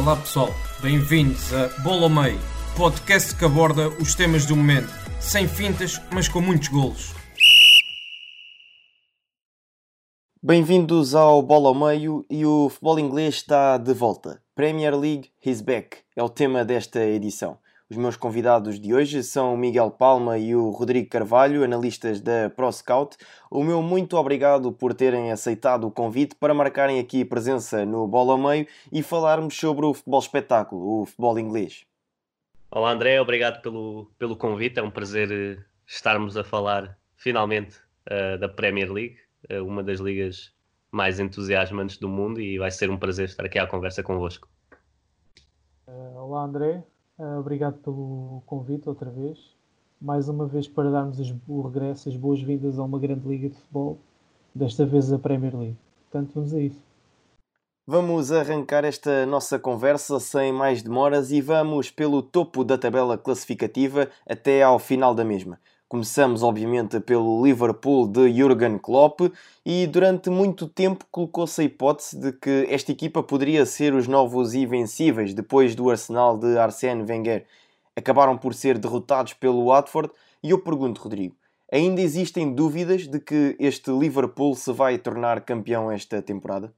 Olá pessoal, bem-vindos a Bola ao Meio, podcast que aborda os temas do momento, sem fintas, mas com muitos golos. Bem-vindos ao Bola ao Meio e o futebol inglês está de volta. Premier League is back é o tema desta edição. Os meus convidados de hoje são o Miguel Palma e o Rodrigo Carvalho, analistas da ProScout. O meu muito obrigado por terem aceitado o convite para marcarem aqui presença no Bola ao Meio e falarmos sobre o futebol espetáculo, o futebol inglês. Olá André, obrigado pelo, pelo convite. É um prazer eh, estarmos a falar finalmente uh, da Premier League, uh, uma das ligas mais entusiasmantes do mundo, e vai ser um prazer estar aqui à conversa convosco. Uh, olá André, obrigado pelo convite outra vez. Mais uma vez para darmos o regresso, as boas-vindas a uma grande liga de futebol, desta vez a Premier League. Portanto, vamos a isso. Vamos arrancar esta nossa conversa sem mais demoras e vamos pelo topo da tabela classificativa até ao final da mesma. Começamos, obviamente, pelo Liverpool de Jurgen Klopp e durante muito tempo colocou-se a hipótese de que esta equipa poderia ser os novos invencíveis depois do Arsenal de Arsène Wenger. Acabaram por ser derrotados pelo Watford e eu pergunto, Rodrigo, ainda existem dúvidas de que este Liverpool se vai tornar campeão esta temporada?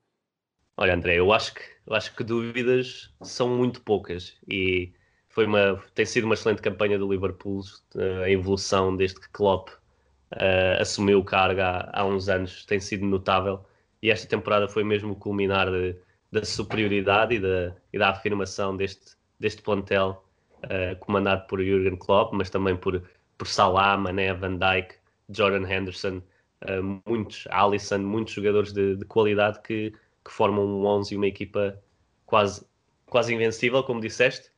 Olha, André, eu acho que, eu acho que dúvidas são muito poucas e foi uma, tem sido uma excelente campanha do Liverpool, eh, a evolução desde que Klopp uh, assumiu o cargo há, há, uns anos tem sido notável. E esta temporada foi mesmo o culminar de, da superioridade e da, e da afirmação deste, deste plantel uh, comandado por Jurgen Klopp, mas também por, por Salah, Mané, Van Dijk, Jordan Henderson, uh, muitos, Alisson, muitos jogadores de, de qualidade que, que formam um 11 e uma equipa quase, quase invencível, como disseste,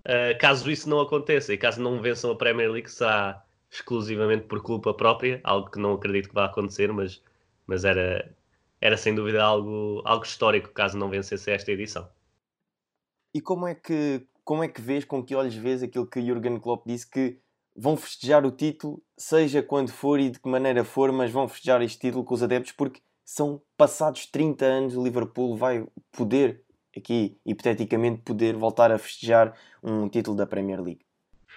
Uh, caso isso não aconteça e caso não vençam a Premier League, será exclusivamente por culpa própria, algo que não acredito que vá acontecer, mas, mas era, era sem dúvida algo, algo histórico caso não vencesse esta edição. E como é que como é que vês, com que olhos vês aquilo que Jurgen Klopp disse que vão festejar o título, seja quando for e de que maneira for, mas vão festejar este título com os adeptos porque são passados 30 anos o Liverpool vai poder aqui, hipoteticamente, poder voltar a festejar um título da Premier League.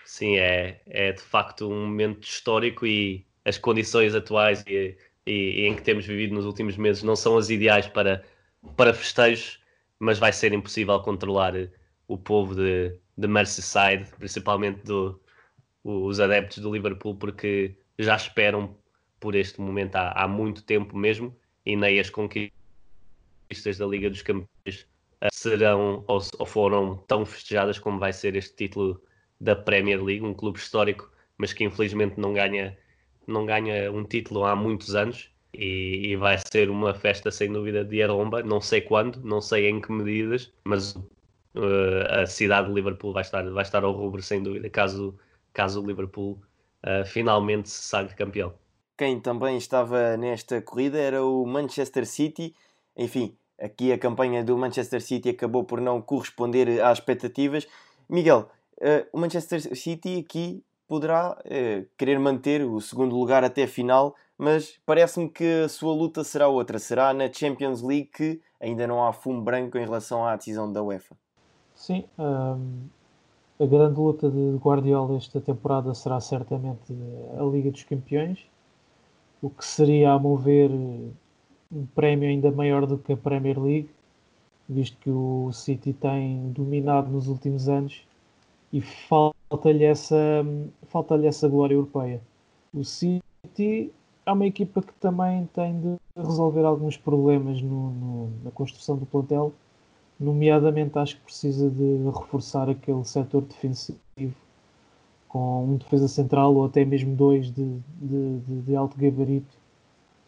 Sim, é, é de facto um momento histórico e as condições atuais e, e, e em que temos vivido nos últimos meses não são as ideais para, para festejos, mas vai ser impossível controlar o povo de, de Merseyside, principalmente do, os adeptos do Liverpool, porque já esperam por este momento há, há muito tempo mesmo, e nem as conquistas da Liga dos Campeões serão ou, ou, foram tão festejadas como vai ser este título da Premier League, um clube histórico, mas que infelizmente não ganha, não ganha um título há muitos anos. E, e vai ser uma festa sem dúvida de arromba, não sei quando, não sei em que medidas, mas uh, a cidade de Liverpool vai estar, vai estar ao rubro sem dúvida, caso, caso o Liverpool uh, finalmente se sagre campeão. Quem também estava nesta corrida era o Manchester City, enfim, Aqui a campanha do Manchester City acabou por não corresponder às expectativas. Miguel, uh, o Manchester City aqui poderá uh, querer manter o segundo lugar até a final, mas parece-me que a sua luta será outra. Será na Champions League que ainda não há fumo branco em relação à decisão da UEFA. Sim, um, a grande luta de Guardiola esta temporada será certamente a Liga dos Campeões, o que seria, a mover um prémio ainda maior do que a Premier League, visto que o City tem dominado nos últimos anos e falta-lhe essa, falta essa glória europeia. O City é uma equipa que também tem de resolver alguns problemas no, no, na construção do plantel, nomeadamente acho que precisa de reforçar aquele setor defensivo com um defesa central ou até mesmo dois de, de, de, de alto gabarito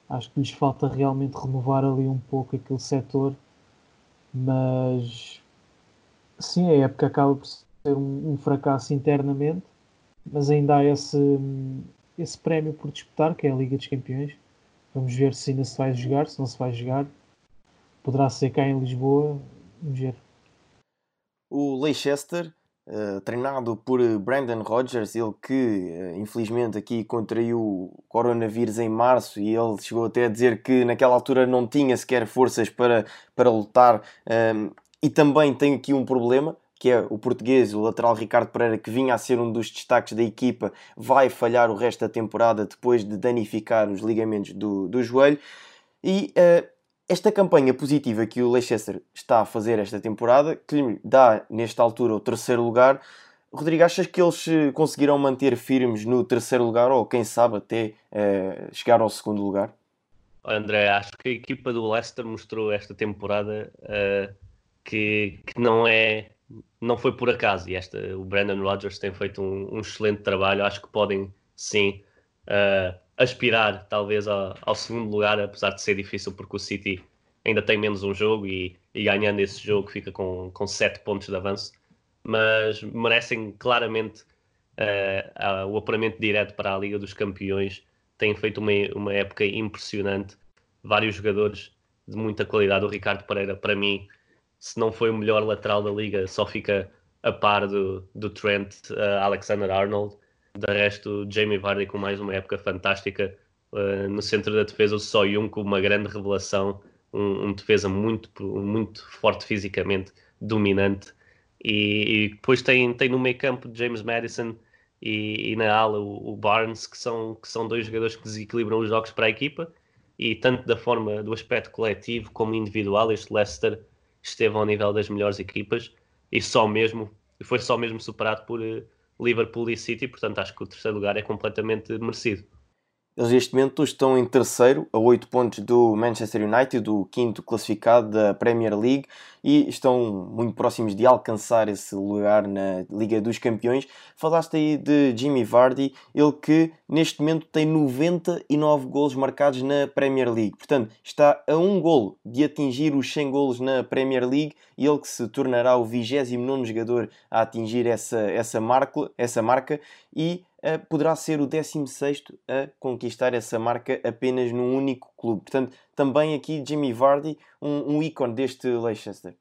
Acho que lhes falta realmente renovar ali um pouco aquele setor, mas sim, a época acaba por ser um, um fracasso internamente, mas ainda há esse, esse prémio por disputar, que é a Liga dos Campeões. Vamos ver se ainda se vai jogar, se não se vai jogar. Poderá ser cá em Lisboa. Vamos ver. O Leicester, uh, treinado por Brandon Rodgers, ele que uh, infelizmente aqui contraiu coronavírus em março e ele chegou até a dizer que naquela altura não tinha sequer forças para, para lutar. Um, e também tem aqui um problema, que é o português, o lateral Ricardo Pereira, que vinha a ser um dos destaques da equipa, vai falhar o resto da temporada depois de danificar os ligamentos do, do joelho. E esta campanha positiva que o Leicester está a fazer esta temporada, que lhe dá nesta altura o terceiro lugar, Rodrigo, achas que eles conseguirão manter firmes no terceiro lugar ou quem sabe até uh, chegar ao segundo lugar? André, acho que a equipa do Leicester mostrou esta temporada uh, que, que não é não foi por acaso e esta, o Brandon Rodgers tem feito um, um excelente trabalho. Acho que podem sim uh, aspirar talvez ao, ao, segundo lugar, apesar de ser difícil porque o City ainda tem menos um jogo e, e ganhando esse jogo fica com, com sete pontos de avanço. Mas merecem claramente uh, o apuramento direto para a Liga dos Campeões. Têm feito uma, uma época impressionante. Vários jogadores de muita qualidade. O Ricardo Pereira, para mim, se não foi o melhor lateral da liga, só fica a par do, do Trent uh, Alexander Arnold. De resto, Jamie Vardy com mais uma época fantástica. Uh, no centro da defesa, o Soyun com uma grande revelação, um, um, defesa muito, muito forte fisicamente, dominante. E, e depois tem, tem no meio campo James Madison e, e na ala o, o, Barnes, que são, que são dois jogadores que desequilibram os jogos para a equipa. E tanto da forma do aspecto coletivo como individual, este Leicester esteve ao nível das melhores equipas e só mesmo foi só mesmo superado por uh, Liverpool e City, portanto acho que o terceiro lugar é completamente merecido. Eles neste momento estão em terceiro, a 8 pontos do Manchester United, do quinto classificado da Premier League, e estão muito próximos de alcançar esse lugar na Liga dos Campeões. Falaste aí de Jimmy Vardy, ele que neste momento tem 99 golos marcados na Premier League. Portanto, está a um golo de atingir os 100 golos na Premier League e ele que se tornará o 29 jogador a atingir essa, essa, marca, essa marca e poderá ser o 16 a conquistar essa marca apenas num único clube. Portanto, também aqui Jimmy Vardy, um, um ícone deste Leicester.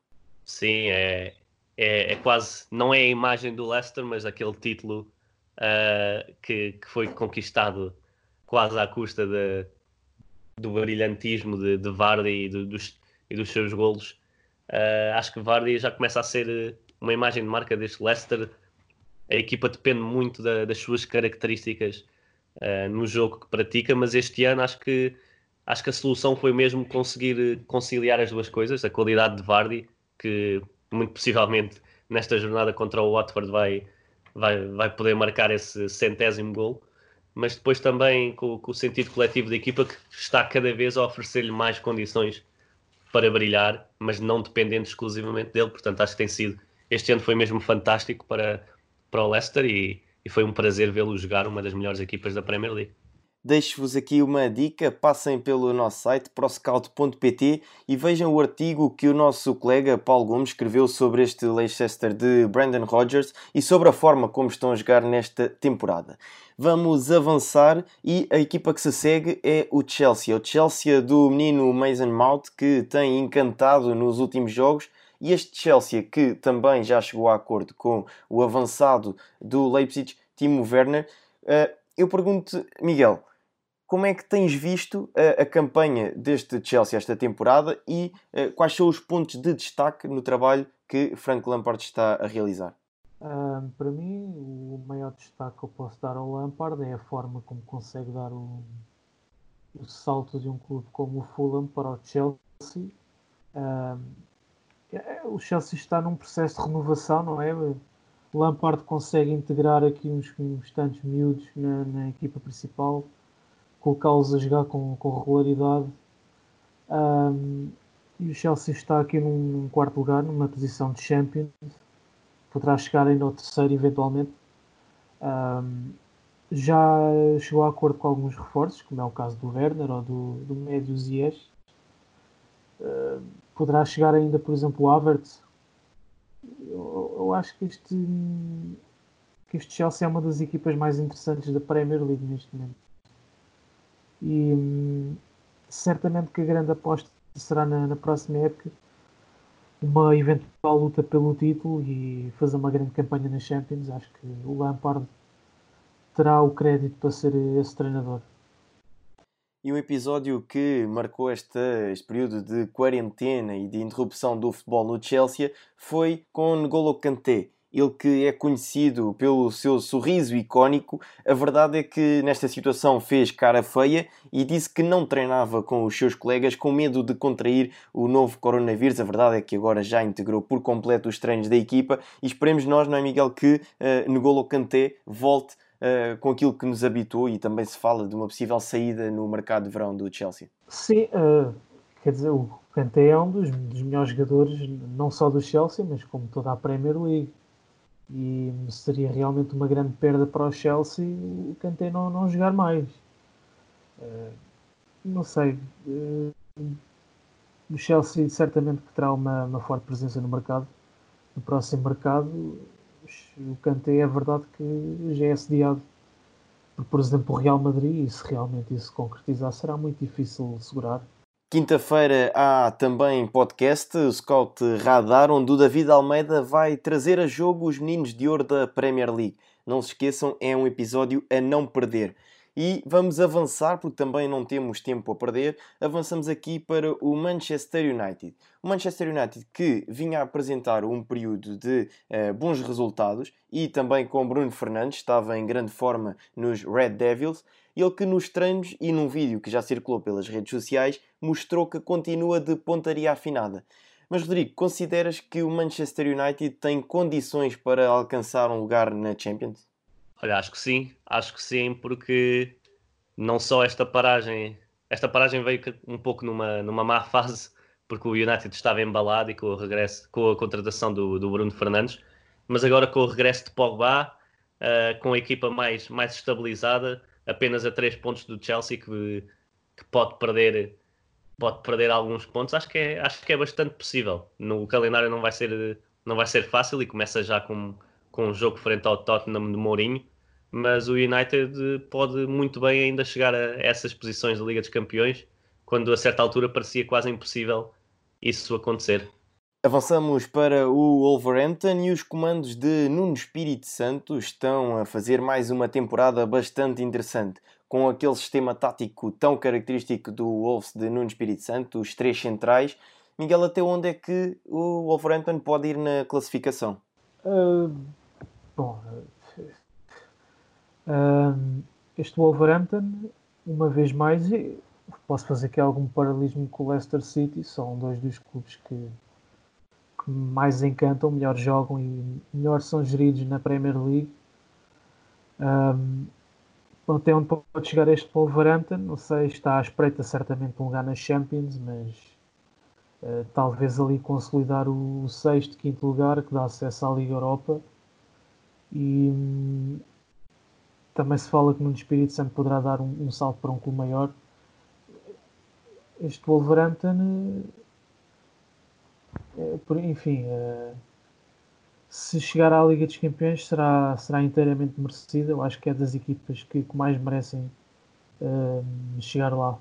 Sim, é, é, é, quase, não é a imagem do Leicester, mas aquele título uh, que, que foi conquistado quase à custa de, do brilhantismo de, de Vardy e, de, dos, e dos seus golos. Uh, acho que Vardy já começa a ser uma imagem de marca deste Leicester a equipa depende muito da, das suas características uh, no jogo que pratica, mas este ano acho que, acho que a solução foi mesmo conseguir conciliar as duas coisas, a qualidade de Vardy, que muito possivelmente nesta jornada contra o Watford vai, vai, vai poder marcar esse centésimo gol, mas depois também com, com o sentido coletivo da equipa que está cada vez a oferecer-lhe mais condições para brilhar, mas não dependendo exclusivamente dele, portanto acho que tem sido, este ano foi mesmo fantástico para para o Leicester e, e foi um prazer vê-lo jogar uma das melhores equipas da Premier League. Deixo-vos aqui uma dica: passem pelo nosso site proscout.pt e vejam o artigo que o nosso colega Paulo Gomes escreveu sobre este Leicester de Brandon Rodgers e sobre a forma como estão a jogar nesta temporada. Vamos avançar e a equipa que se segue é o Chelsea. O Chelsea do menino Mason Mount que tem encantado nos últimos jogos e este Chelsea, que também já chegou a acordo com o avançado do Leipzig, Timo Werner, eh, eu pergunto, Miguel, como é que tens visto a, a campanha deste Chelsea esta temporada e uh, quais são os pontos de destaque no trabalho que Frank Lampard está a realizar? Um, para mim, o maior destaque que eu posso dar ao Lampard é a forma como consegue dar o, o salto de um clube como o Fulham para o Chelsea. Um, é, o Chelsea está num processo de renovação, não é? Lampard consegue integrar aqui uns, uns tantos miúdos na, na equipa principal, colocá-los a jogar com, com regularidade. Um, e o Chelsea está aqui num, quarto lugar, numa posição de Champions. Poderá chegar ainda ao terceiro, eventualmente. Um, já chegou a acordo com alguns reforços, como é o caso do Werner ou do, do Médio Ziyech. Uh, poderá chegar ainda, por exemplo, o Havertz. eu, eu acho que este, que este Chelsea é uma das equipas mais interessantes da Premier League neste momento. E certamente que a grande aposta será na, na próxima época uma eventual luta pelo título e fazer uma grande campanha na Champions. Acho que o Lampard terá o crédito para ser esse treinador. E um episódio que marcou este, este período de quarentena e de interrupção do futebol no Chelsea foi com N'Golo Kanté. Ele que é conhecido pelo seu sorriso icónico, a verdade é que nesta situação fez cara feia e disse que não treinava com os seus colegas com medo de contrair o novo coronavírus. A verdade é que agora já integrou por completo os treinos da equipa e esperemos nós, não é Miguel, que uh, N'Golo Kanté volte uh, com aquilo que nos habituou e também se fala de uma possível saída no mercado de verão do Chelsea. Sim, uh, quer dizer, o Kanté é um dos, dos, melhores jogadores, não só do Chelsea, mas como toda a Premier League. E seria realmente uma grande perda para o Chelsea o Kanté não, não jogar mais. Uh, não sei. o Chelsea certamente que terá uma, uma forte presença no mercado. No próximo mercado, o Kanté é verdade que já é assediado por, por exemplo, o Real Madrid, e se realmente isso se concretizar, será muito difícil segurar. Quinta-feira há também podcast, Scout Radar, onde o David Almeida vai trazer a jogo os meninos de ouro da Premier League. Não se esqueçam, é um episódio a não perder. E vamos avançar, porque também não temos tempo a perder. Avançamos aqui para o Manchester United. O Manchester United que vinha a apresentar um período de uh, bons resultados e também com Bruno Fernandes, estava em grande forma nos Red Devils. Ele que nos treinos e num vídeo que já circulou pelas redes sociais mostrou que continua de pontaria afinada. Mas Rodrigo, consideras que o Manchester United tem condições para alcançar um lugar na Champions? Olha, acho que sim, acho que sim, porque não só esta paragem, esta paragem veio um pouco numa, numa má fase, porque o United estava embalado e com o regresso, com a contratação do, do Bruno Fernandes, mas agora com o regresso de Pogba, uh, com a equipa mais, mais estabilizada, apenas a 3 pontos do Chelsea que, que pode perder pode perder alguns pontos, acho que é, acho que é bastante possível. No calendário não vai ser não vai ser fácil e começa já com, com um jogo frente ao Tottenham de Mourinho, mas o United pode muito bem ainda chegar a essas posições da Liga dos Campeões, quando a certa altura parecia quase impossível isso acontecer. Avançamos para o Wolverhampton e os comandos de Nuno Espírito Santo estão a fazer mais uma temporada bastante interessante. Com aquele sistema tático tão característico do Wolves de Nuno Espírito Santo, os três centrais. Miguel, até onde é que o Wolverhampton pode ir na classificação? Uh, bom, este Wolverhampton, uma vez mais, posso fazer aqui algum paralelismo com o Leicester City, são dois dos clubes que, que mais encantam, melhor jogam e melhor são geridos na Premier League. Um, até onde pode chegar este Wolverhampton, não sei, está à espreita certamente um lugar na Champions, mas uh, talvez ali consolidar o, o sexto, quinto lugar que dá acesso à Liga Europa. E, hum, também se fala que no Espírito Santo poderá dar um, um salto para um clube maior. Este Wolverhampton, é, enfim, é, se chegar à Liga dos Campeões será, será inteiramente merecida. Eu acho que é das equipas que, que mais merecem é, chegar lá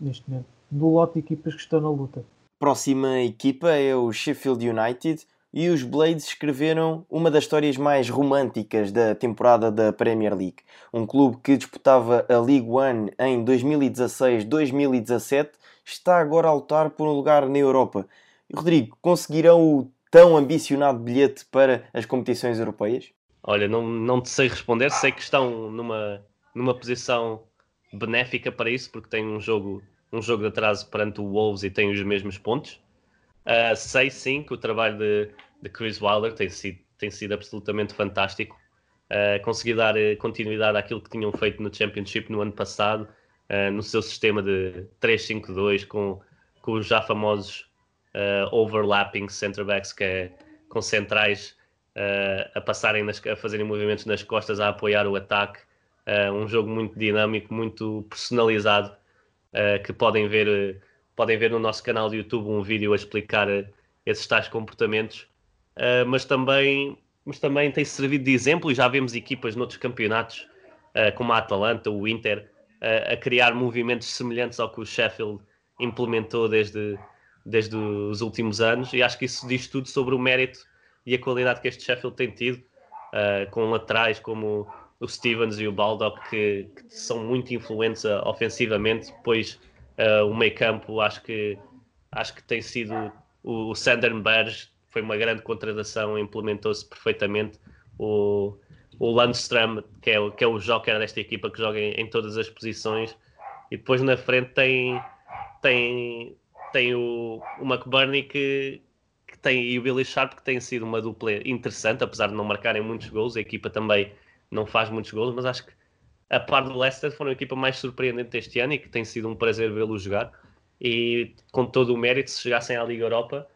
neste momento. Do lote de equipas que estão na luta. Próxima equipa é o Sheffield United e os Blades escreveram uma das histórias mais românticas da temporada da Premier League. Um clube que disputava a League One em 2016-2017 está agora a lutar por um lugar na Europa. Rodrigo, conseguirão o tão ambicionado bilhete para as competições europeias? Olha, não, não te sei responder, sei que estão numa, numa posição benéfica para isso, porque têm um jogo, um jogo de atraso perante o Wolves e têm os mesmos pontos Uh, sei sim que o trabalho de, de Chris Wilder tem sido, tem sido absolutamente fantástico. Uh, conseguir dar uh, continuidade àquilo que tinham feito no Championship no ano passado, uh, no seu sistema de 3-5-2, com, com os já famosos overlapping center backs, que é com centrais a, passarem nas, a fazerem movimentos nas costas, a apoiar o ataque. um jogo muito dinâmico, muito personalizado, que podem ver podem ver no nosso canal do YouTube um vídeo a explicar esses tais comportamentos uh, mas, também, mas também tem servido de exemplo e já vemos equipas noutros campeonatos, uh, como a Atalanta, o Inter, uh, a criar movimentos semelhantes ao que o Sheffield implementou desde, desde os últimos anos. E acho que isso diz tudo sobre o mérito e a qualidade que este Sheffield tem tido, com laterais como o Stevens e o Baldock que, que são muito influentes ofensivamente, pois o meio campo acho que acho que tem sido o, o Sandenberg foi uma grande contratação, implementou-se perfeitamente. O, o Landstrom, que é, que é o joker desta equipa, que joga em, em, todas as posições, e depois na frente tem, tem, tem o, o McBurney que, que tem, e o Billy Sharp, que tem sido uma dupla interessante, apesar de não marcarem muitos gols. A equipa também não faz muitos gols, mas acho que a par do Leicester foram a equipa mais surpreendente este ano e que tem sido um prazer vê-lo jogar e com todo o mérito, se chegassem à Liga Europa,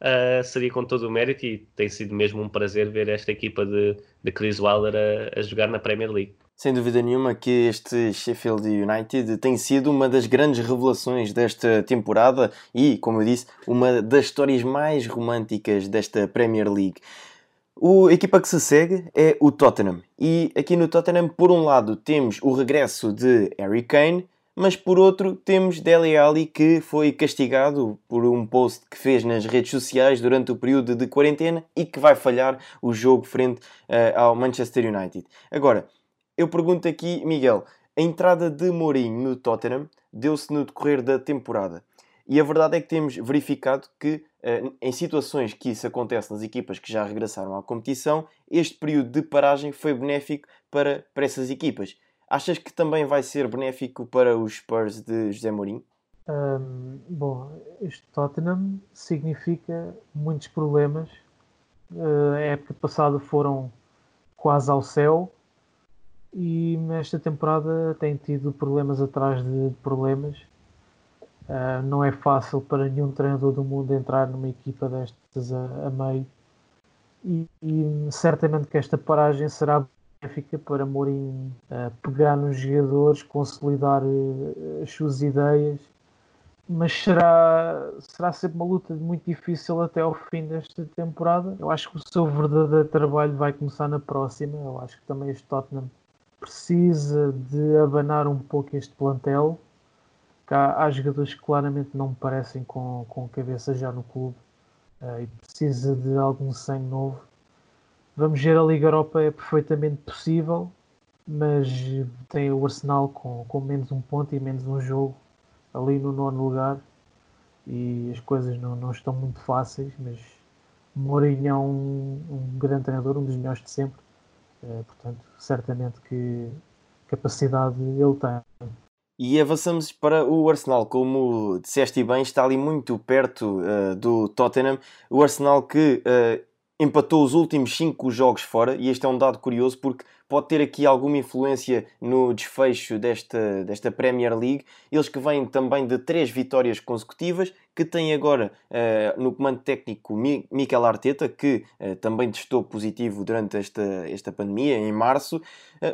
uh, seria com todo o mérito e tem sido mesmo um prazer ver esta equipa de, de Chris Wilder a, a jogar na Premier League. Sem dúvida nenhuma que este Sheffield United tem sido uma das grandes revelações desta temporada e, como eu disse, uma das histórias mais românticas desta Premier League. O, a equipa que se segue é o Tottenham. E aqui no Tottenham, por um lado, temos o regresso de Harry Kane mas por outro temos Dele Alli que foi castigado por um post que fez nas redes sociais durante o período de quarentena e que vai falhar o jogo frente uh, ao Manchester United. Agora, eu pergunto aqui, Miguel, a entrada de Mourinho no Tottenham deu-se no decorrer da temporada. E a verdade é que temos verificado que, uh, em situações que isso acontece nas equipas que já regressaram à competição, este período de paragem foi benéfico para, para essas equipas. Achas que também vai ser benéfico para os Spurs de José Mourinho? Bom, este Tottenham significa muitos problemas. Uh, a época passada foram quase ao céu e nesta temporada tem tido problemas atrás de problemas. Uh, não é fácil para nenhum treinador do mundo entrar numa equipa destas a, a meio. E, e certamente que esta paragem será benéfica para Mourinho uh, pegar nos jogadores, consolidar uh, as suas ideias, mas será, será sempre uma luta muito difícil até ao fim desta temporada. Eu acho que o seu verdadeiro trabalho vai começar na próxima. Eu acho que também este Tottenham precisa de abanar um pouco este plantel. Há, há jogadores que claramente não me parecem com, com cabeça já no clube uh, e precisa de algum sangue novo. Vamos ver a Liga Europa é perfeitamente possível, mas tem o Arsenal com, com menos um ponto e menos um jogo ali no nono lugar. E as coisas não, não estão muito fáceis, mas Mourinho é um, um grande treinador, um dos melhores de sempre, é, portanto, certamente que capacidade ele tem. E avançamos para o Arsenal, como disseste bem, está ali muito perto uh, do Tottenham. O Arsenal que uh, empatou os últimos 5 jogos fora, e este é um dado curioso porque pode ter aqui alguma influência no desfecho desta, desta Premier League. Eles que vêm também de três vitórias consecutivas, que têm agora uh, no comando técnico Mikel Arteta, que também testou positivo durante esta, esta pandemia, em março.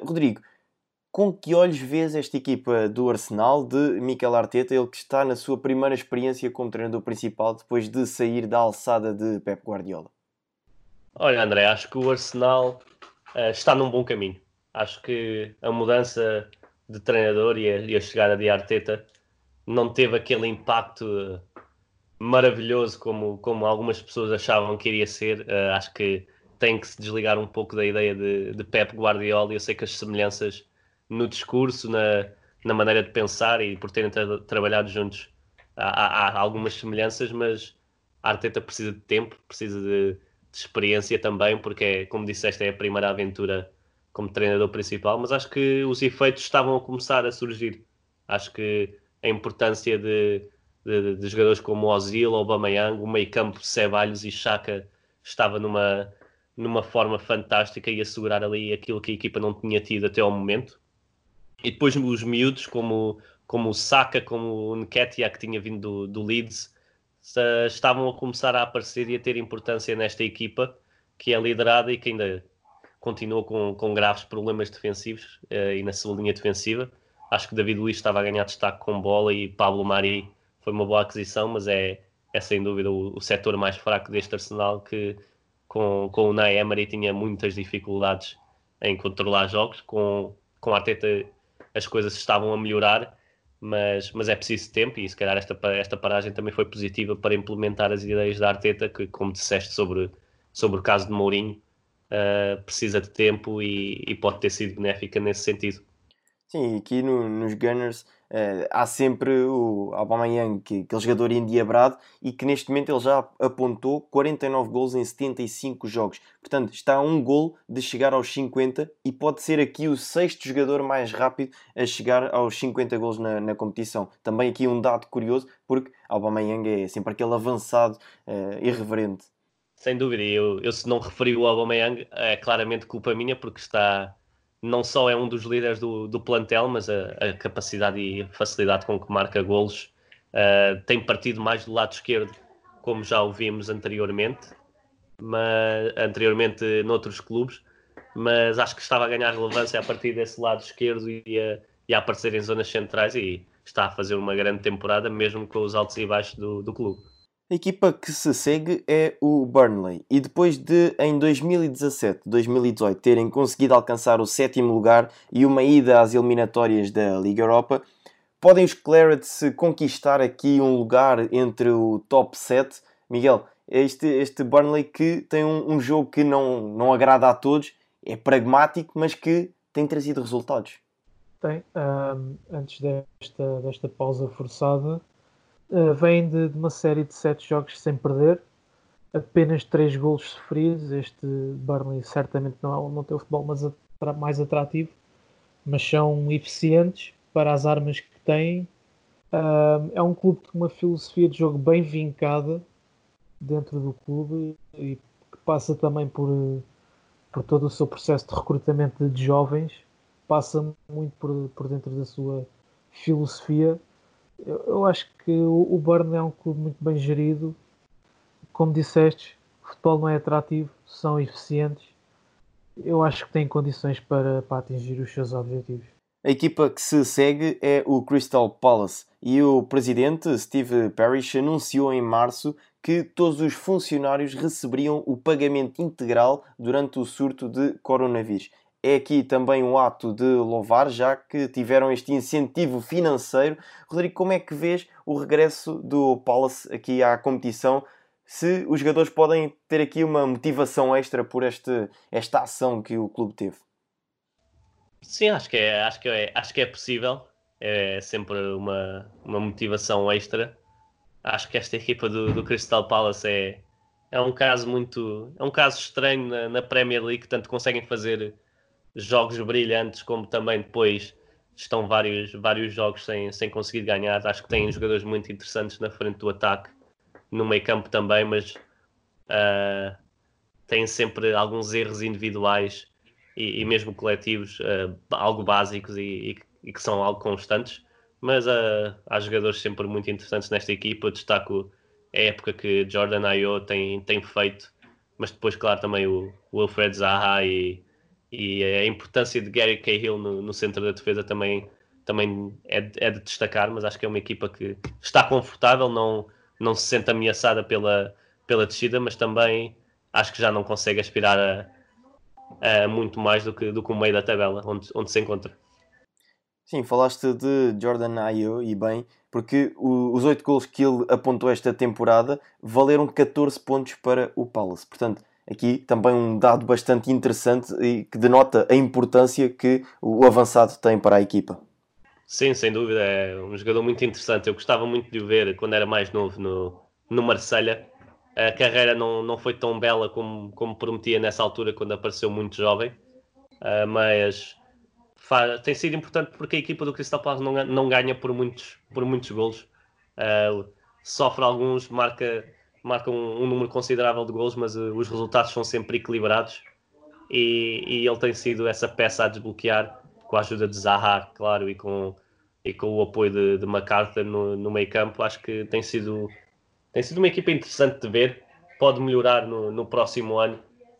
Rodrigo, com que olhos vês esta equipa do Arsenal de Mikel Arteta, ele que está na sua primeira experiência como treinador principal depois de sair da alçada de Pep Guardiola? Olha, André, acho que o Arsenal uh, está num bom caminho. Acho que a mudança de treinador e a, e a chegada de Arteta não teve aquele impacto maravilhoso como, como algumas pessoas achavam que iria ser. Uh, acho que tem que se desligar um pouco da ideia de, de Pep Guardiola. Eu sei que as semelhanças no discurso, na, na maneira de pensar e por terem tra trabalhado juntos há, há, algumas semelhanças, mas a Arteta precisa de tempo, precisa de, de experiência também, porque, é, como disseste, é a primeira aventura como treinador principal, mas acho que os efeitos estavam a começar a surgir. Acho que a importância de, de, de jogadores como Ozil, Aubameyang, o meio campo Ceballos e Chaka estava numa, numa forma fantástica e assegurar ali aquilo que a equipa não tinha tido até ao momento. E depois os miúdos, como, como o Saka, como o Nketiah, que tinha vindo do, do Leeds, estavam a começar a aparecer e a ter importância nesta equipa que é liderada e que ainda continua com, com graves problemas defensivos uh, e na sua linha defensiva. Acho que David Luiz estava a ganhar destaque com bola e Pablo Mari foi uma boa aquisição, mas é, é sem dúvida o, o setor mais fraco deste Arsenal que com, com o Unai Emery tinha muitas dificuldades em controlar jogos, com, com Arteta as coisas estavam a melhorar, mas, mas é preciso tempo e se calhar esta, esta paragem também foi positiva para implementar as ideias da Arteta, que como disseste sobre, sobre o caso de Mourinho, uh, precisa de tempo e, e, pode ter sido benéfica nesse sentido. Sim, aqui no, nos Gunners uh, há sempre o Aubameyang, que, aquele jogador endiabrado e que neste momento ele já apontou 49 gols em 75 jogos. Portanto, está a um gol de chegar aos 50 e pode ser aqui o sexto jogador mais rápido a chegar aos 50 gols na, na competição. Também aqui um dado curioso, porque Aubameyang é sempre aquele avançado uh, irreverente. Sem dúvida, eu, eu se não referi o Aubameyang, é claramente culpa minha, porque está não só é um dos líderes do, do plantel, mas a, a, capacidade e facilidade com que marca golos uh, tem partido mais do lado esquerdo, como já o vimos anteriormente, mas, anteriormente noutros clubes, mas acho que estava a ganhar relevância a partir desse lado esquerdo e a, e a aparecer em zonas centrais e está a fazer uma grande temporada, mesmo com os altos e baixos do, do clube. A equipa que se segue é o Burnley e depois de em 2017-2018 terem conseguido alcançar o sétimo lugar e uma ida às eliminatórias da Liga Europa, podem os Clarets conquistar aqui um lugar entre o top 7? Miguel, este, este Burnley que tem um, um jogo que não, não agrada a todos, é pragmático, mas que tem trazido resultados. Tem. Um, antes desta, desta pausa forçada, uh, vem de, de, uma série de sete jogos sem perder, apenas três golos sofridos. Este Burnley certamente não, é, não tem o futebol mais, atra mais atrativo, mas são eficientes para as armas que têm. Uh, é um clube com uma filosofia de jogo bem vincada dentro do clube e que passa também por, por todo o seu processo de recrutamento de jovens, passa muito por, por dentro da sua filosofia eu, eu acho que o, o Burn é um clube muito bem gerido. Como disseste, o futebol não é atrativo, são eficientes. Eu acho que têm condições para, para atingir os seus objetivos. A equipa que se segue é o Crystal Palace e o presidente Steve Parrish anunciou em março que todos os funcionários receberiam o pagamento integral durante o surto de coronavírus é aqui também um ato de louvar, já que tiveram este incentivo financeiro. Rodrigo, como é que vês o regresso do Palace aqui à competição? Se os jogadores podem ter aqui uma motivação extra por este, esta ação que o clube teve? Sim, acho que é, acho que é, acho que é possível. É sempre uma, uma motivação extra. Acho que esta equipa do, do Crystal Palace é, é um caso muito. É um caso estranho na, na Premier League, tanto conseguem fazer jogos brilhantes, como também depois estão vários, vários jogos sem, sem conseguir ganhar. Acho que têm jogadores muito interessantes na frente do ataque, no meio campo também, mas uh, têm sempre alguns erros individuais e, e mesmo coletivos, uh, algo básicos e, e, e, que são algo constantes. Mas uh, há jogadores sempre muito interessantes nesta equipa. Eu destaco a época que Jordan Ayew tem, tem feito, mas depois, claro, também o, o Alfred Zaha e e a importância de Gary Cahill no, no centro da defesa também, também é, é, de destacar, mas acho que é uma equipa que está confortável, não, não se sente ameaçada pela, pela descida, mas também acho que já não consegue aspirar a, a muito mais do que, do que o meio da tabela, onde, onde se encontra. Sim, falaste de Jordan Ayew e bem, porque o, os oito gols que ele apontou esta temporada valeram 14 pontos para o Palace. Portanto, aqui também um dado bastante interessante e que denota a importância que o avançado tem para a equipa. Sim, sem dúvida, é um jogador muito interessante. Eu gostava muito de o ver quando era mais novo no, no Marselha. A carreira não, não foi tão bela como, como prometia nessa altura, quando apareceu muito jovem, uh, mas faz, tem sido importante porque a equipa do Crystal Palace não, não ganha por muitos, por muitos golos. Uh, sofre alguns, marca marca um, um, número considerável de gols, mas uh, os resultados são sempre equilibrados e, e, ele tem sido essa peça a desbloquear com a ajuda de Zaha, claro, e com, e com o apoio de, de MacArthur no, no meio campo. Acho que tem sido, tem sido uma equipa interessante de ver. Pode melhorar no, no próximo ano,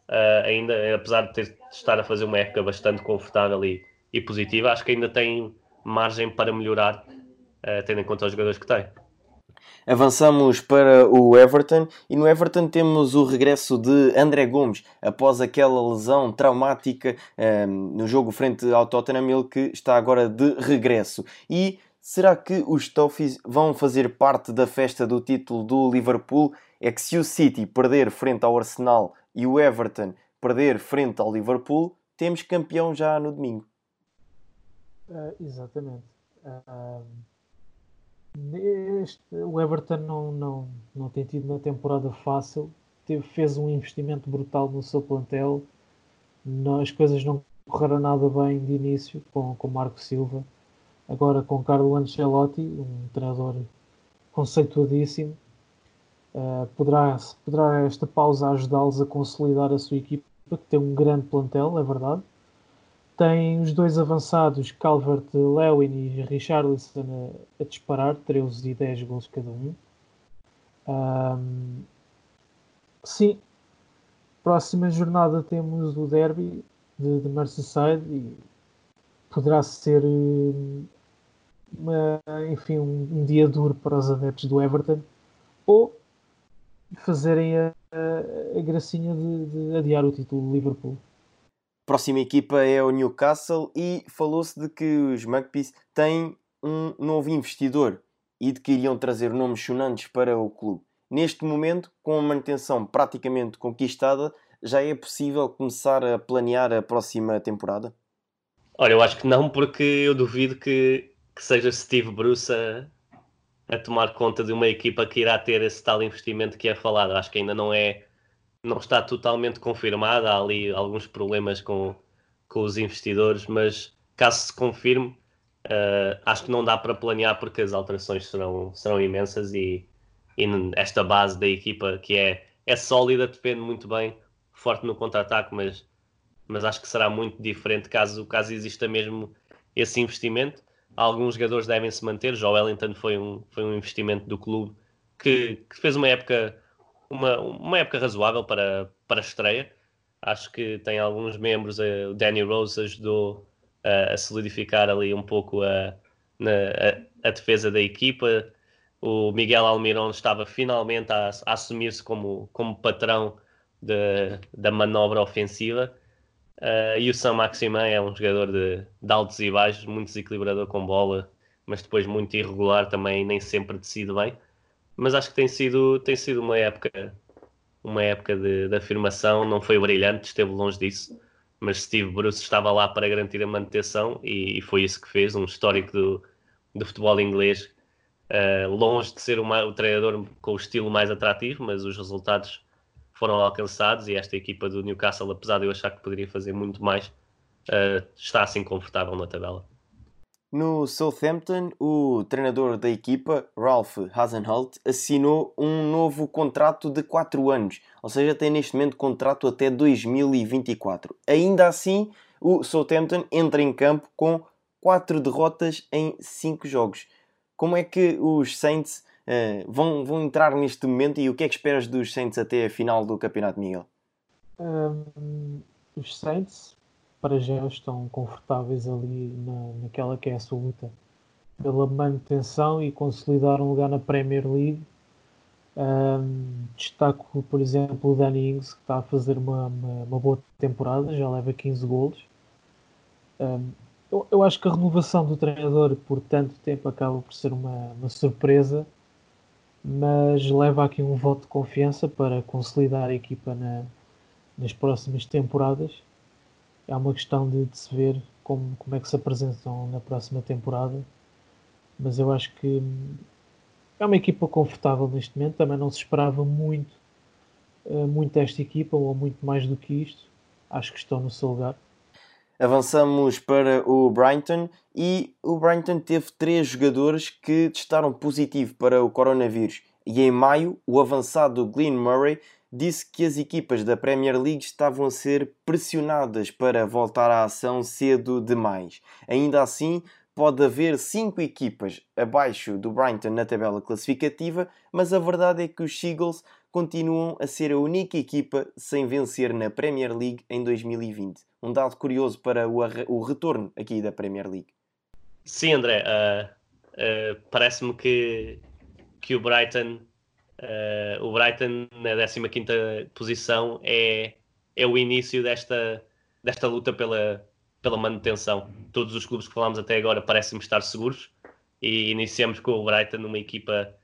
uh, ainda, apesar de, ter, de estar a fazer uma época bastante confortável e, e positiva. Acho que ainda tem margem para melhorar, uh, tendo em conta os jogadores que tem. Avançamos para o Everton e no Everton temos o regresso de André Gomes após aquela lesão traumática um, ehm, no jogo frente ao Tottenham, ele que está agora de regresso. E será que os Toffees vão fazer parte da festa do título do Liverpool? É que se o City perder frente ao Arsenal e o Everton perder frente ao Liverpool, temos campeão já no domingo. Uh, exatamente. Uh, este, o Everton não, não, não tem tido uma temporada fácil. Teve, fez um investimento brutal no seu plantel. Não, as coisas não correram nada bem de início com, com Marco Silva. Agora com Carlo Ancelotti, um treinador conceituadíssimo. Uh, poderá, poderá esta pausa ajudá-los a consolidar a sua equipa, que tem um grande plantel, é verdade tem os dois avançados, Calvert-Lewin e Richarlison, a, a, disparar, 13 e 10 gols cada um. um. Sim, próxima jornada temos o derby de, de Merseyside e poderá ser uma, enfim, um, um, dia duro para os adeptos do Everton ou fazerem a, a, a gracinha de, de adiar o título do Liverpool próxima equipa é o Newcastle e falou-se de que os Magpies têm um novo investidor e de que iriam trazer nomes sonantes para o clube. Neste momento, com a manutenção praticamente conquistada, já é possível começar a planear a próxima temporada? Olha, eu acho que não, porque eu duvido que, que seja Steve Bruce a, a tomar conta de uma equipa que irá ter esse tal investimento que é falado. Acho que ainda não é não está totalmente confirmada, há ali alguns problemas com, com os investidores, mas caso se confirme, uh, acho que não dá para planear porque as alterações serão, serão imensas e, e esta base da equipa que é, é sólida, depende muito bem, forte no contra-ataque, mas, mas acho que será muito diferente caso, caso exista mesmo esse investimento. Alguns jogadores devem se manter, Joe Wellington foi um, foi um investimento do clube que, que fez uma época uma, uma época razoável para, para a estreia. Acho que tem alguns membros, eh, o Danny Rose ajudou a, a solidificar ali um pouco a, a, a, defesa da equipa. O Miguel Almiron estava finalmente a, a assumir-se como, como patrão de, da manobra ofensiva. Uh, e o Sam Maximin é um jogador de, de, altos e baixos, muito desequilibrador com bola, mas depois muito irregular também, nem sempre decide bem mas acho que tem sido, tem sido uma época uma época de, de afirmação, não foi brilhante, esteve longe disso, mas Steve Bruce estava lá para garantir a manutenção e, e foi isso que fez, um histórico do, do futebol inglês, uh, longe de ser uma, o treinador com o estilo mais atrativo, mas os resultados foram alcançados e esta equipa do Newcastle, apesar de eu achar que poderia fazer muito mais, uh, está assim confortável na tabela. No Southampton, o treinador da equipa, Ralph Hasenhult, assinou um novo contrato de 4 anos, ou seja, tem neste momento contrato até 2024. Ainda assim, o Southampton entra em campo com 4 derrotas em 5 jogos. Como é que os Saints uh, vão, vão entrar neste momento e o que é que esperas dos Saints até a final do Campeonato Miguel? Um, os Saints para já estão confortáveis ali na, naquela que é a sua luta pela manutenção e consolidar um lugar na Premier League. Um, destaco, por exemplo, o Danny Ings, que está a fazer uma, uma, uma boa temporada, já leva 15 golos. Um, eu, eu, acho que a renovação do treinador por tanto tempo acaba por ser uma, uma surpresa, mas leva aqui um voto de confiança para consolidar a equipa na, nas próximas temporadas é uma questão de, de, se ver como, como é que se apresentam na próxima temporada. Mas eu acho que é uma equipa confortável neste momento. Também não se esperava muito, eh, muito desta equipa, ou muito mais do que isto. Acho que estão no seu lugar. Avançamos para o Brighton e o Brighton teve três jogadores que testaram positivo para o coronavírus. E em maio, o avançado Glenn Murray disse que as equipas da Premier League estavam a ser pressionadas para voltar à ação cedo demais. Ainda assim, pode haver cinco equipas abaixo do Brighton na tabela classificativa, mas a verdade é que os Seagulls continuam a ser a única equipa sem vencer na Premier League em 2020. Um dado curioso para o, retorno aqui da Premier League. Sim, André, uh, uh, parece-me que que o Brighton, uh, o Brighton na 15 posição é, é o início desta, desta luta pela, pela manutenção. Todos os clubes que falámos até agora parecem estar seguros e iniciamos com o Brighton, uma equipa,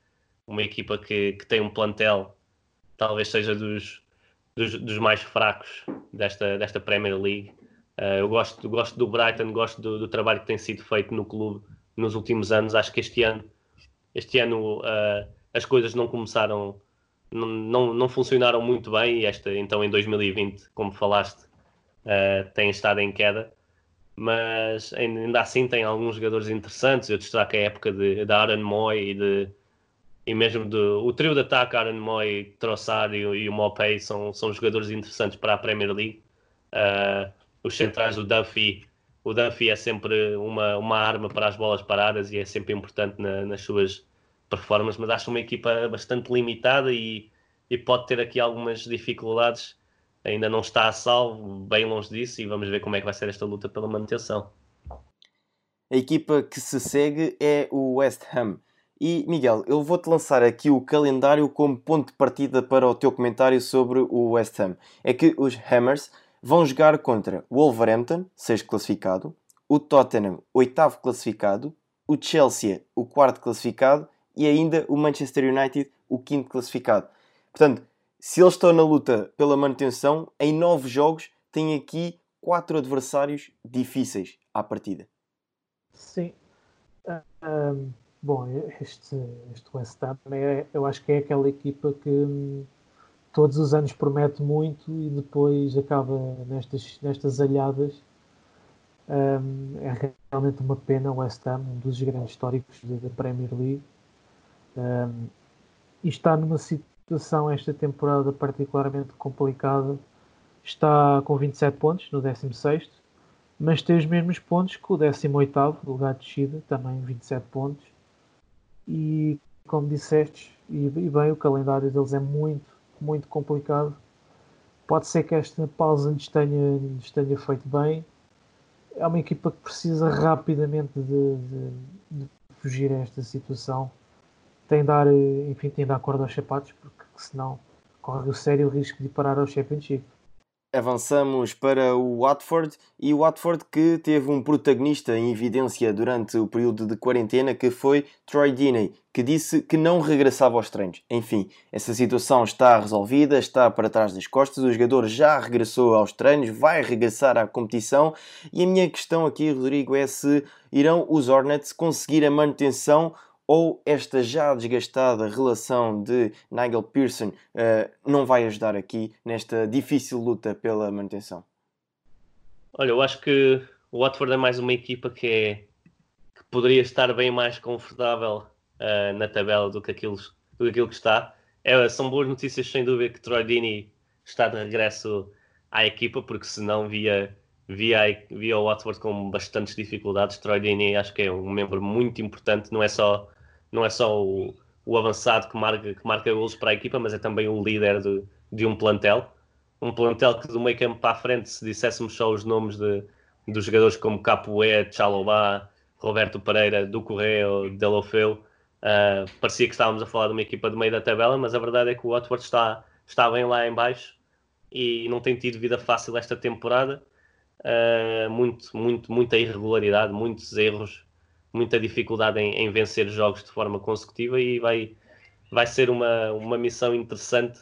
uma equipa que, que tem um plantel, talvez seja dos, dos, dos mais fracos desta, desta Premier League. Uh, eu gosto, gosto do Brighton, gosto do, do, trabalho que tem sido feito no clube nos últimos anos. Acho que este ano, este ano uh, as coisas não começaram, não, não, não, funcionaram muito bem. E esta, então, em 2020, como falaste, uh, tem estado em queda. Mas ainda assim tem alguns jogadores interessantes. Eu destaco a época de, de Aaron Moy e de, e mesmo do, o trio de ataque, Aaron Moy, Trossard e, e o Mopey são, são jogadores interessantes para a Premier League. Uh, os centrais, o Duffy, o Duffy é sempre uma, uma arma para as bolas paradas e é sempre importante na, nas suas performances, mas acho uma equipa bastante limitada e, e pode ter aqui algumas dificuldades. Ainda não está a salvo, bem longe disso, e vamos ver como é que vai ser esta luta pela manutenção. A equipa que se segue é o West Ham. E Miguel, eu vou-te lançar aqui o calendário como ponto de partida para o teu comentário sobre o West Ham. É que os Hammers vão jogar contra o Wolverhampton, sexto classificado, o Tottenham, oitavo classificado, o Chelsea, o quarto classificado e ainda o Manchester United, o quinto classificado. Portanto, se eles estão na luta pela manutenção, em nove jogos têm aqui quatro adversários difíceis à partida. Sim. Uh, Bom, este, este West Ham é, eu acho que é aquela equipa que hum, todos os anos promete muito e depois acaba nestas, nestas alhadas. Um, é realmente uma pena o West Ham, um dos grandes históricos da Premier League. Um, e está numa situação esta temporada particularmente complicada. Está com 27 pontos no 16, mas tem os mesmos pontos que o 18, lugar de descida, também 27 pontos e como disseste, e, e bem, o calendário deles é muito, muito complicado. Pode ser que esta pausa lhes tenha, lhes tenha feito bem. É uma equipa que precisa rapidamente de, de, de fugir a esta situação. Tem de dar, enfim, tem de dar corda aos sapatos, porque senão corre o sério risco de parar ao Championship avançamos para o Watford e o Watford que teve um protagonista em evidência durante o período de quarentena que foi Troy Deeney, que disse que não regressava aos treinos. Enfim, essa situação está resolvida, está para trás das costas, o jogador já regressou aos treinos, vai regressar à competição e a minha questão aqui, Rodrigo, é se irão os Hornets conseguir a manutenção ou esta já desgastada relação de Nigel Pearson uh, não vai ajudar aqui nesta difícil luta pela manutenção? Olha, eu acho que o Watford é mais uma equipa que, é, que poderia estar bem mais confortável uh, na tabela do que aquilo, do que, aquilo que está. É, são boas notícias, sem dúvida, que Troy Dini está de regresso à equipa, porque senão via, via, via o Watford com bastantes dificuldades. Troy Dini acho que é um membro muito importante, não é só não é só o, o avançado que marca, que marca golos para a equipa, mas é também o líder de, de um plantel. Um plantel que do meio campo para a frente, se disséssemos só os nomes de, dos jogadores como Capoe, Chalobá, Roberto Pereira, do Correio, Delofeu, uh, parecia que estávamos a falar de uma equipa do meio da tabela, mas a verdade é que o Watford está, está bem lá em baixo e não tem tido vida fácil esta temporada. Uh, muito, muito, muita irregularidade, muitos erros muita dificuldade em, em, vencer jogos de forma consecutiva e vai, vai ser uma, uma missão interessante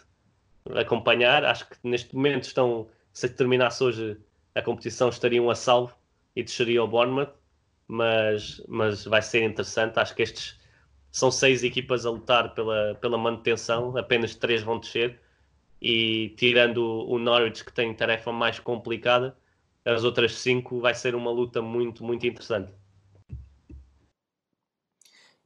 acompanhar. Acho que neste momento estão, se terminasse hoje a competição, estariam a salvo e desceria ao Bournemouth, mas, mas vai ser interessante. Acho que estes são seis equipas a lutar pela, pela manutenção, apenas três vão descer. E tirando o Norwich, que tem tarefa mais complicada, as outras cinco vai ser uma luta muito, muito interessante.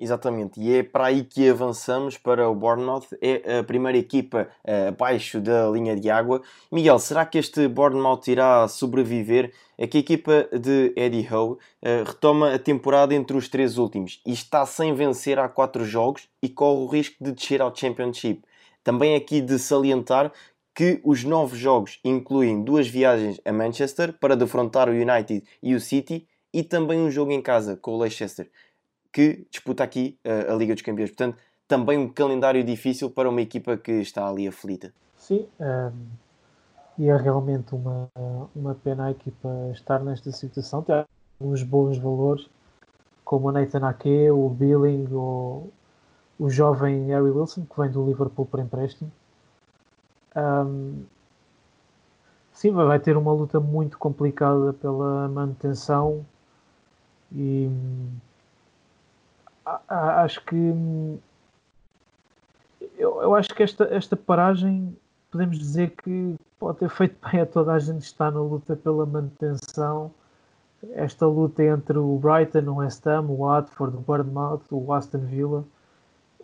Exatamente, e é para aí que avançamos para o Bournemouth, é a primeira equipa uh, abaixo da linha de água. Miguel, será que este Bournemouth irá sobreviver? É que a equipa de Eddie Howe uh, retoma a temporada entre os três últimos e está sem vencer há quatro jogos e corre o risco de descer ao Championship. Também aqui de salientar que os nove jogos incluem duas viagens a Manchester para defrontar o United e o City e também um jogo em casa com o Leicester que disputa aqui uh, a Liga dos Campeões. Portanto, também um calendário difícil para uma equipa que está ali aflita. Sim, um, e é realmente uma, uma pena a equipa estar nesta situação. Tem uns bons valores, como o Nathan Ake, o Billing, ou o jovem Harry Wilson, que vem do Liverpool para empréstimo. Um, sim, vai ter uma luta muito complicada pela manutenção e acho que eu, eu acho que esta, esta paragem podemos dizer que pode ter feito bem a toda a gente estar na luta pela manutenção. Esta luta entre o Brighton, o West Ham, o Watford, o Bournemouth, o Aston Villa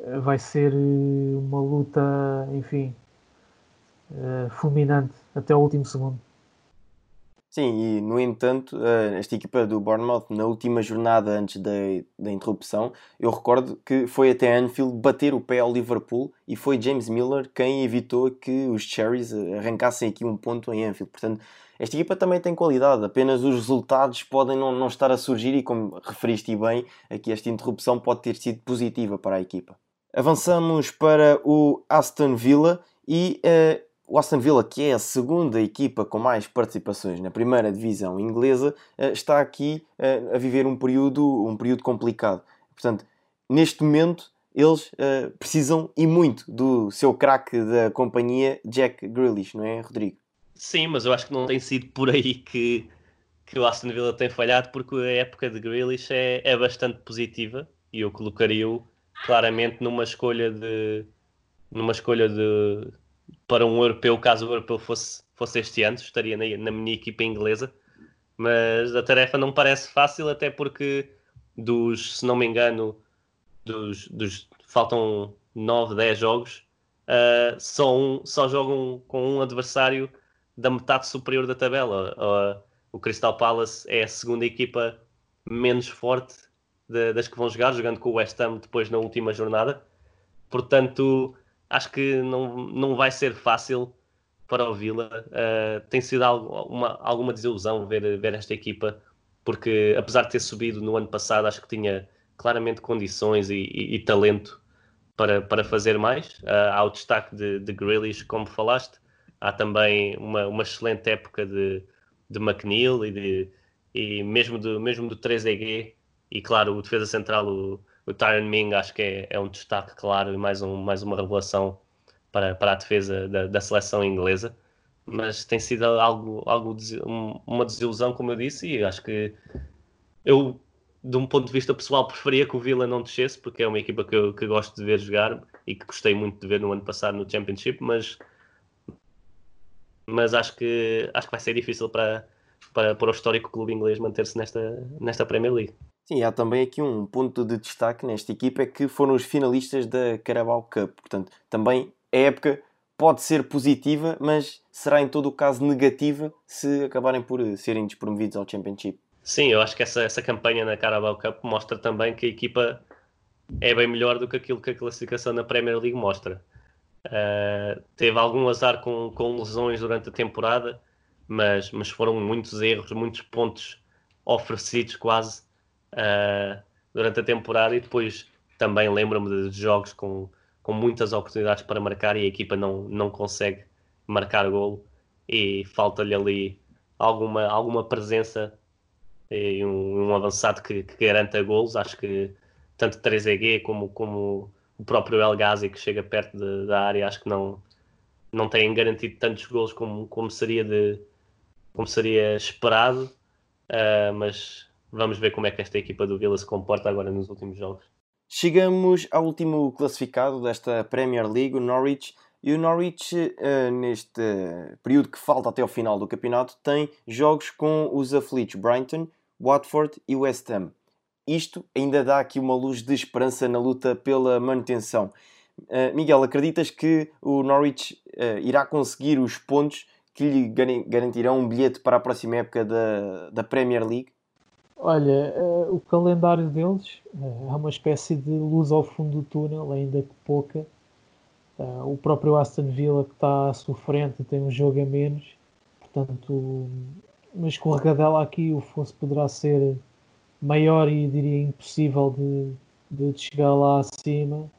eh, vai ser eh, uma luta, enfim, uh, fulminante até o último segundo. Sim, e no entanto, esta equipa do Bournemouth, na última jornada antes da, da interrupção, eu recordo que foi até Anfield bater o pé ao Liverpool e foi James Miller quem evitou que os Cherries arrancassem aqui um ponto em Anfield. Portanto, esta equipa também tem qualidade, apenas os resultados podem não, não estar a surgir e, como referiste bem, aqui esta interrupção pode ter sido positiva para a equipa. Avançamos para o Aston Villa e uh, o Aston Villa, que é a segunda equipa com mais participações na primeira divisão inglesa, uh, está aqui uh, a viver um período, um período complicado. Portanto, neste momento, eles precisam e muito do seu craque da companhia, Jack Grealish, não é, Rodrigo? Sim, mas eu acho que não tem sido por aí que, que o Aston Villa tem falhado, porque a época de Grealish é, é bastante positiva e eu colocaria-o claramente numa escolha de numa escolha de para um europeu, caso o europeu fosse, fosse este ano, estaria na, na minha equipa inglesa. Mas a tarefa não parece fácil, até porque dos, se não me engano, dos, dos faltam 9, 10 jogos, uh, só, um, só jogam com um adversário da metade superior da tabela. Uh, o Crystal Palace é a segunda equipa menos forte de, das que vão jogar, jogando com o West Ham depois na última jornada. Portanto, acho que não, não vai ser fácil para o Vila. Uh, tem sido algo, uma, alguma desilusão ver, ver esta equipa, porque apesar de ter subido no ano passado, acho que tinha claramente condições e, e, e talento para, para fazer mais. Uh, há o destaque de, de Grealish, como falaste. Há também uma, uma excelente época de, de McNeil e, de, e mesmo, do, mesmo do 3EG e claro, o defesa central, o, o Tyron Ming, acho que é, é, um destaque claro e mais, um, mais uma revelação para, para a defesa da, da seleção inglesa. Mas tem sido algo, algo uma desilusão, como eu disse, e acho que eu, de um ponto de vista pessoal, preferia que o Villa não descesse, porque é uma equipa que eu que gosto de ver jogar e que gostei muito de ver no ano passado no Championship, mas, mas acho, que, acho que vai ser difícil para, para, para o histórico clube inglês manter-se nesta, nesta Premier League. Sim, há também aqui um ponto de destaque nesta equipa é que foram os finalistas da Carabao Cup. Portanto, também a época pode ser positiva, mas será em todo o caso negativa se acabarem por serem despromovidos ao Championship. Sim, eu acho que essa, essa campanha na Carabao Cup mostra também que a equipa é bem melhor do que aquilo que a classificação na Premier League mostra. Uh, teve algum azar com, com lesões durante a temporada, mas, mas foram muitos erros, muitos pontos oferecidos quase uh, durante a temporada e depois também lembro-me de jogos com, com muitas oportunidades para marcar e a equipa não, não consegue marcar golo e falta-lhe ali alguma, alguma presença e um, um avançado que, que, garanta golos. Acho que tanto 3EG como, como o próprio El Ghazi que chega perto de, da área, acho que não, não têm garantido tantos golos como, como, seria, de, como seria esperado. Uh, mas Vamos ver como é que esta equipa do Vila se comporta agora nos últimos jogos. Chegamos ao último classificado desta Premier League, o Norwich. E o Norwich, uh, neste período que falta até ao final do campeonato, tem jogos com os aflitos Brighton, Watford e West Ham. Isto ainda dá aqui uma luz de esperança na luta pela manutenção. Uh, Miguel, acreditas que o Norwich uh, irá conseguir os pontos que lhe garantirão um bilhete para a próxima época da, da Premier League? Olha, uh, o calendário deles uh, é uma espécie de luz ao fundo do túnel, ainda que pouca. Uh, o próprio Aston Villa que está sofrente tem um jogo a menos, portanto, uma escorregadela aqui o fosse poderá ser maior e diria impossível de, de chegar lá acima.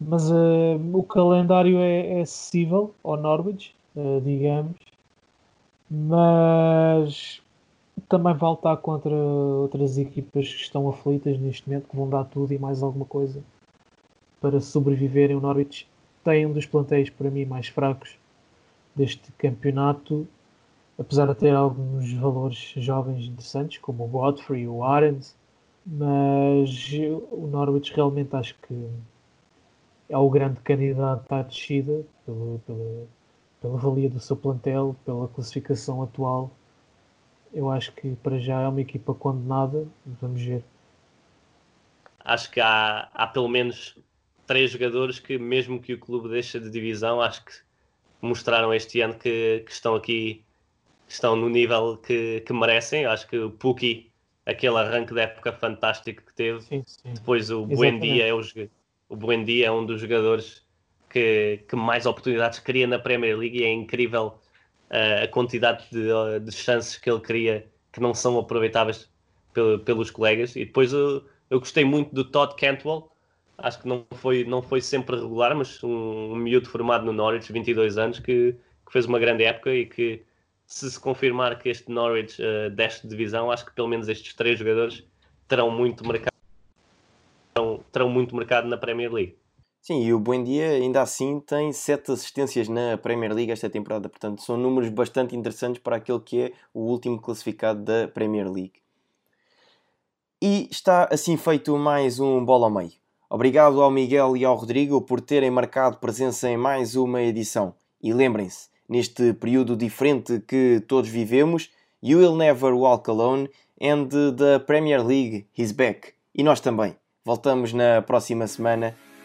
Mas o calendário é, é, acessível ao Norwich, digamos, mas também vai lutar contra outras equipas que estão aflitas neste momento, que vão dar tudo e mais alguma coisa para sobreviverem. O Norwich tem um dos plantéis para mim mais fracos deste campeonato, apesar de ter alguns valores jovens interessantes, como o Godfrey, o Arendt, mas o Norwich realmente acho que é o grande candidato à descida pela, pela, pela valia do seu plantel, pela classificação atual. Eu acho que para já é uma equipa condenada. Vamos ver. Acho que há, há pelo menos três jogadores que, mesmo que o clube deixe de divisão, acho que mostraram este ano que, que estão aqui, que estão no nível que, que merecem. Acho que o Puki, aquele arranque da época fantástico que teve, sim, sim. depois o Buendia é o, o Buendia é um dos jogadores que, que mais oportunidades cria na Premier League e é incrível a quantidade de, de, chances que ele cria que não são aproveitáveis pelos colegas. E depois eu, eu gostei muito do Todd Cantwell, acho que não foi, não foi sempre regular, mas um, um miúdo formado no Norwich, 22 anos, que, que, fez uma grande época e que, se se confirmar que este Norwich uh, desce de divisão, acho que pelo menos estes três jogadores terão muito mercado, terão, terão muito mercado na Premier League. Sim, e o Buendia ainda assim tem sete assistências na Premier League esta temporada, portanto são números bastante interessantes para aquele que é o último classificado da Premier League. E está assim feito mais um bola ao meio. Obrigado ao Miguel e ao Rodrigo por terem marcado presença em mais uma edição. E lembrem-se, neste período diferente que todos vivemos, You Will Never Walk Alone and the Premier League is back. E nós também. Voltamos na próxima semana.